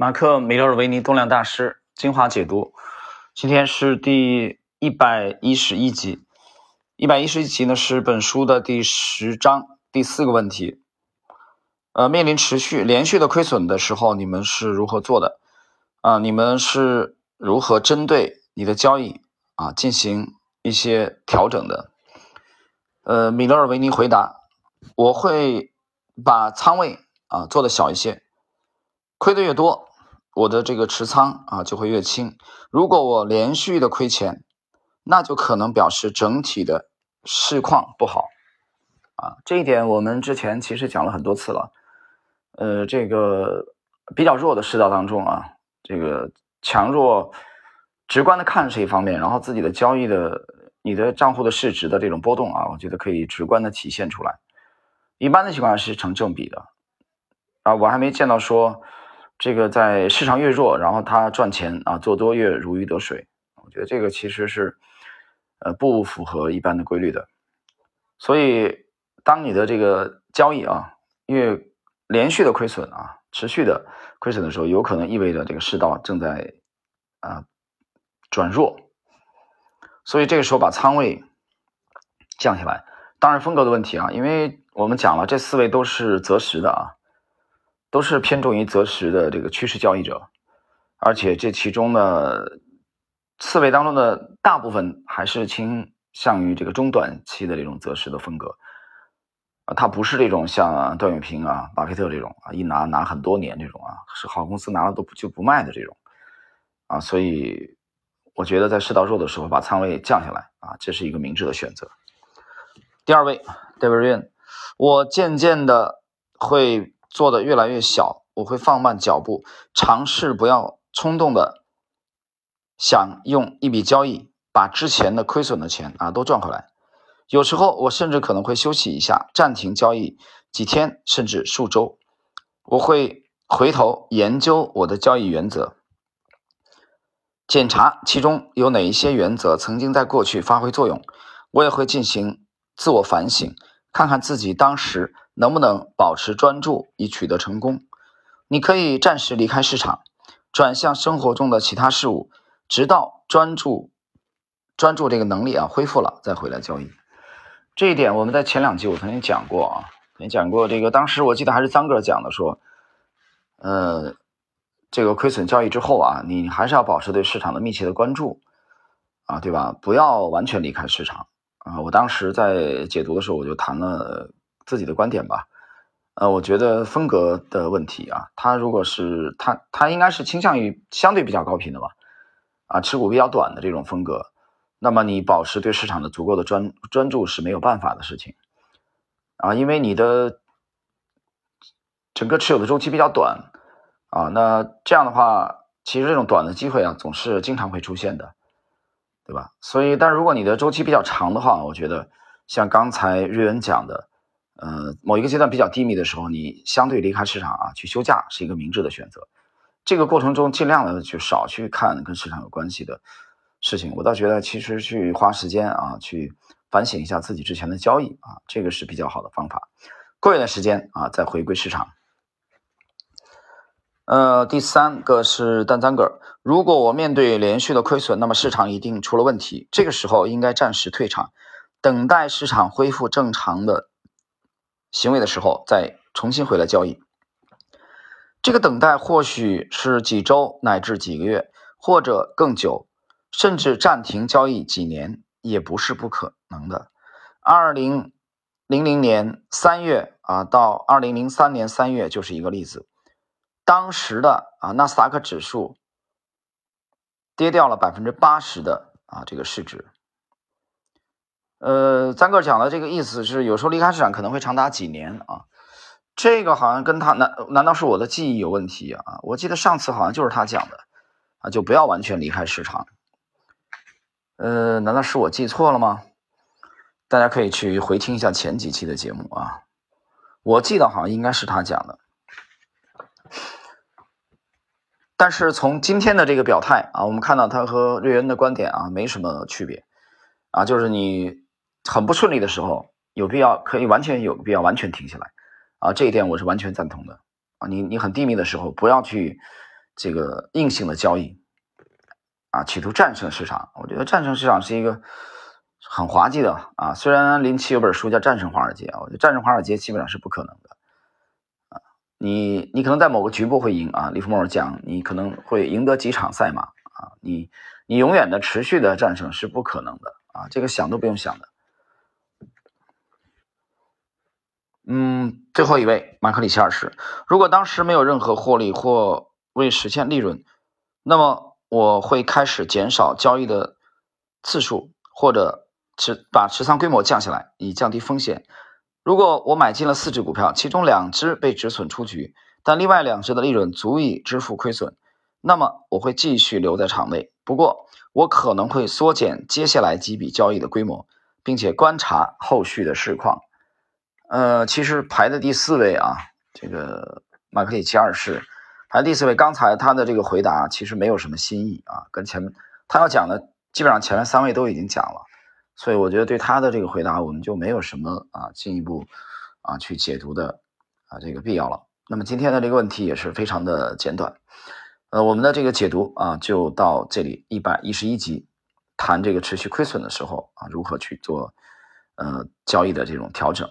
马克·米勒尔维尼动量大师精华解读，今天是第一百一十一集。一百一十一集呢是本书的第十章第四个问题。呃，面临持续连续的亏损的时候，你们是如何做的？啊，你们是如何针对你的交易啊进行一些调整的？呃，米勒尔维尼回答：我会把仓位啊做的小一些，亏的越多。我的这个持仓啊就会越轻。如果我连续的亏钱，那就可能表示整体的市况不好啊。这一点我们之前其实讲了很多次了。呃，这个比较弱的市道当中啊，这个强弱直观的看是一方面，然后自己的交易的你的账户的市值的这种波动啊，我觉得可以直观的体现出来。一般的情况下是成正比的啊，我还没见到说。这个在市场越弱，然后他赚钱啊，做多越如鱼得水。我觉得这个其实是，呃，不符合一般的规律的。所以，当你的这个交易啊因为连续的亏损啊，持续的亏损的时候，有可能意味着这个市道正在啊转弱。所以这个时候把仓位降下来。当然风格的问题啊，因为我们讲了这四位都是择时的啊。都是偏重于择时的这个趋势交易者，而且这其中呢，四位当中的大部分还是倾向于这个中短期的这种择时的风格啊，它不是这种像段永平啊、巴菲特这种啊，一拿拿很多年这种啊，是好公司拿了都就不卖的这种啊，所以我觉得在市道弱的时候把仓位降下来啊，这是一个明智的选择。第二位，David，我渐渐的会。做的越来越小，我会放慢脚步，尝试不要冲动的想用一笔交易把之前的亏损的钱啊都赚回来。有时候我甚至可能会休息一下，暂停交易几天甚至数周。我会回头研究我的交易原则，检查其中有哪一些原则曾经在过去发挥作用。我也会进行自我反省，看看自己当时。能不能保持专注以取得成功？你可以暂时离开市场，转向生活中的其他事物，直到专注专注这个能力啊恢复了再回来交易。这一点我们在前两集我曾经讲过啊，曾经讲过这个。当时我记得还是张哥讲的，说，呃，这个亏损交易之后啊，你还是要保持对市场的密切的关注啊，对吧？不要完全离开市场啊。我当时在解读的时候，我就谈了。自己的观点吧，呃，我觉得风格的问题啊，他如果是他，他应该是倾向于相对比较高频的吧，啊，持股比较短的这种风格，那么你保持对市场的足够的专专注是没有办法的事情，啊，因为你的整个持有的周期比较短，啊，那这样的话，其实这种短的机会啊，总是经常会出现的，对吧？所以，但如果你的周期比较长的话，我觉得像刚才瑞恩讲的。某一个阶段比较低迷的时候，你相对离开市场啊，去休假是一个明智的选择。这个过程中尽量的去少去看跟市场有关系的事情。我倒觉得其实去花时间啊，去反省一下自己之前的交易啊，这个是比较好的方法。过一段时间啊，再回归市场。呃，第三个是单三个，如果我面对连续的亏损，那么市场一定出了问题。这个时候应该暂时退场，等待市场恢复正常的。行为的时候再重新回来交易，这个等待或许是几周乃至几个月，或者更久，甚至暂停交易几年也不是不可能的。二零零零年三月啊，到二零零三年三月就是一个例子，当时的啊纳斯达克指数跌掉了百分之八十的啊这个市值。呃，三个讲的这个意思是，有时候离开市场可能会长达几年啊。这个好像跟他难难道是我的记忆有问题啊？我记得上次好像就是他讲的啊，就不要完全离开市场。呃，难道是我记错了吗？大家可以去回听一下前几期的节目啊。我记得好像应该是他讲的，但是从今天的这个表态啊，我们看到他和瑞恩的观点啊没什么区别啊，就是你。很不顺利的时候，有必要可以完全有必要完全停下来，啊，这一点我是完全赞同的，啊，你你很低迷的时候，不要去这个硬性的交易啊，企图战胜市场。我觉得战胜市场是一个很滑稽的啊。虽然林奇有本书叫《战胜华尔街》啊，我觉得战胜华尔街基本上是不可能的啊。你你可能在某个局部会赢啊，利弗莫尔讲你可能会赢得几场赛马啊，你你永远的持续的战胜是不可能的啊，这个想都不用想的。嗯，最后一位马克里奇二世，如果当时没有任何获利或未实现利润，那么我会开始减少交易的次数，或者持把持仓规模降下来，以降低风险。如果我买进了四只股票，其中两只被止损出局，但另外两只的利润足以支付亏损，那么我会继续留在场内。不过，我可能会缩减接下来几笔交易的规模，并且观察后续的市况。呃，其实排在第四位啊，这个马克里奇二世排第四位。刚才他的这个回答其实没有什么新意啊，跟前面他要讲的基本上前面三位都已经讲了，所以我觉得对他的这个回答我们就没有什么啊进一步啊去解读的啊这个必要了。那么今天的这个问题也是非常的简短，呃，我们的这个解读啊就到这里，一百一十一集谈这个持续亏损的时候啊如何去做呃交易的这种调整。